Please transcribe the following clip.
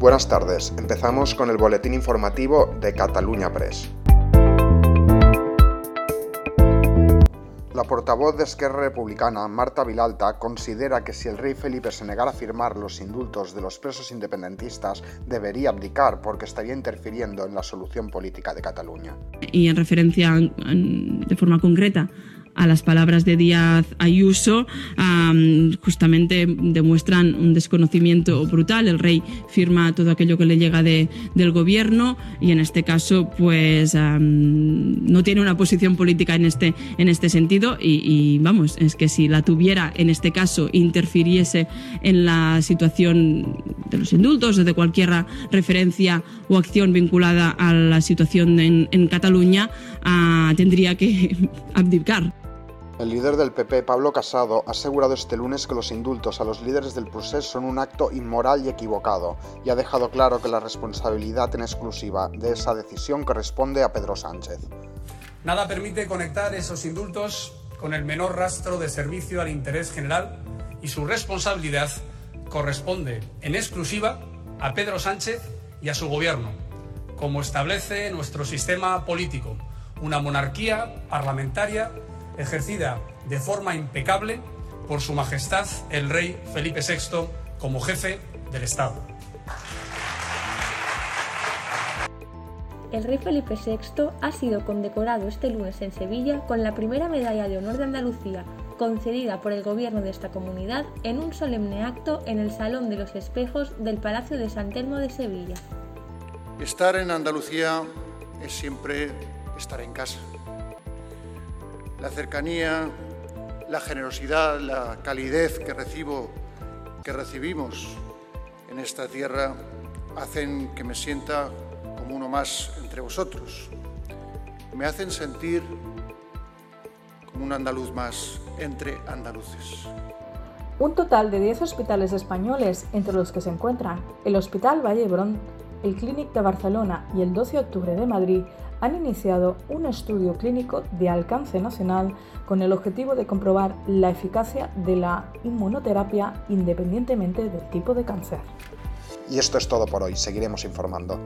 Buenas tardes, empezamos con el boletín informativo de Cataluña Press. La portavoz de Esquerra Republicana, Marta Vilalta, considera que si el rey Felipe se negara a firmar los indultos de los presos independentistas, debería abdicar porque estaría interfiriendo en la solución política de Cataluña. Y en referencia de forma concreta a las palabras de Díaz Ayuso justamente demuestran un desconocimiento brutal. El rey firma todo aquello que le llega de, del gobierno y en este caso pues no tiene una posición política en este, en este sentido y, vamos, es que si la tuviera en este caso interfiriese en la situación de los indultos o de cualquier referencia o acción vinculada a la situación en, en Cataluña, ah, tendría que abdicar. El líder del PP, Pablo Casado, ha asegurado este lunes que los indultos a los líderes del procés son un acto inmoral y equivocado, y ha dejado claro que la responsabilidad en exclusiva de esa decisión corresponde a Pedro Sánchez. Nada permite conectar esos indultos con el menor rastro de servicio al interés general y su responsabilidad corresponde en exclusiva a Pedro Sánchez y a su gobierno, como establece nuestro sistema político, una monarquía parlamentaria ejercida de forma impecable por Su Majestad el Rey Felipe VI como jefe del Estado. El rey Felipe VI ha sido condecorado este lunes en Sevilla con la primera medalla de honor de Andalucía, concedida por el gobierno de esta comunidad en un solemne acto en el Salón de los Espejos del Palacio de San Telmo de Sevilla. Estar en Andalucía es siempre estar en casa la cercanía, la generosidad, la calidez que recibo, que recibimos en esta tierra hacen que me sienta como uno más entre vosotros. Me hacen sentir como un andaluz más entre andaluces. Un total de 10 hospitales españoles, entre los que se encuentran el Hospital Vallebrón, el Clínic de Barcelona y el 12 de octubre de Madrid, han iniciado un estudio clínico de alcance nacional con el objetivo de comprobar la eficacia de la inmunoterapia independientemente del tipo de cáncer. Y esto es todo por hoy, seguiremos informando.